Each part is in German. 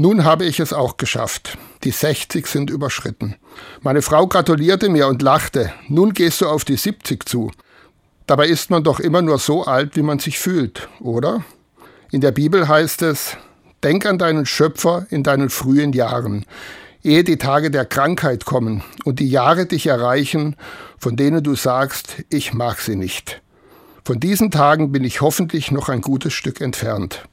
Nun habe ich es auch geschafft. Die 60 sind überschritten. Meine Frau gratulierte mir und lachte. Nun gehst du auf die 70 zu. Dabei ist man doch immer nur so alt, wie man sich fühlt, oder? In der Bibel heißt es, denk an deinen Schöpfer in deinen frühen Jahren, ehe die Tage der Krankheit kommen und die Jahre dich erreichen, von denen du sagst, ich mag sie nicht. Von diesen Tagen bin ich hoffentlich noch ein gutes Stück entfernt.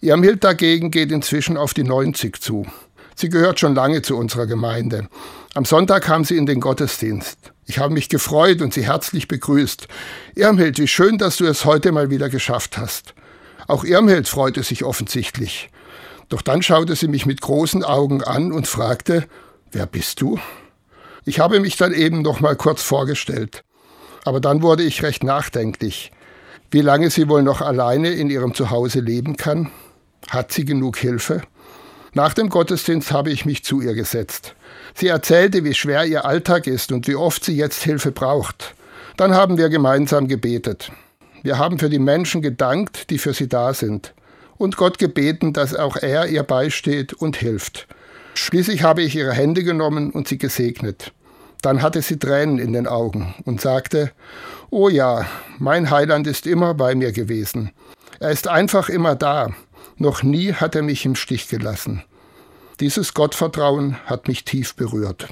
Irmhild dagegen geht inzwischen auf die 90 zu. Sie gehört schon lange zu unserer Gemeinde. Am Sonntag kam sie in den Gottesdienst. Ich habe mich gefreut und sie herzlich begrüßt. Irmhild, wie schön, dass du es heute mal wieder geschafft hast. Auch Irmhild freute sich offensichtlich. Doch dann schaute sie mich mit großen Augen an und fragte, wer bist du? Ich habe mich dann eben noch mal kurz vorgestellt. Aber dann wurde ich recht nachdenklich. Wie lange sie wohl noch alleine in ihrem Zuhause leben kann? Hat sie genug Hilfe? Nach dem Gottesdienst habe ich mich zu ihr gesetzt. Sie erzählte, wie schwer ihr Alltag ist und wie oft sie jetzt Hilfe braucht. Dann haben wir gemeinsam gebetet. Wir haben für die Menschen gedankt, die für sie da sind. Und Gott gebeten, dass auch er ihr beisteht und hilft. Schließlich habe ich ihre Hände genommen und sie gesegnet. Dann hatte sie Tränen in den Augen und sagte, Oh ja, mein Heiland ist immer bei mir gewesen. Er ist einfach immer da. Noch nie hat er mich im Stich gelassen. Dieses Gottvertrauen hat mich tief berührt.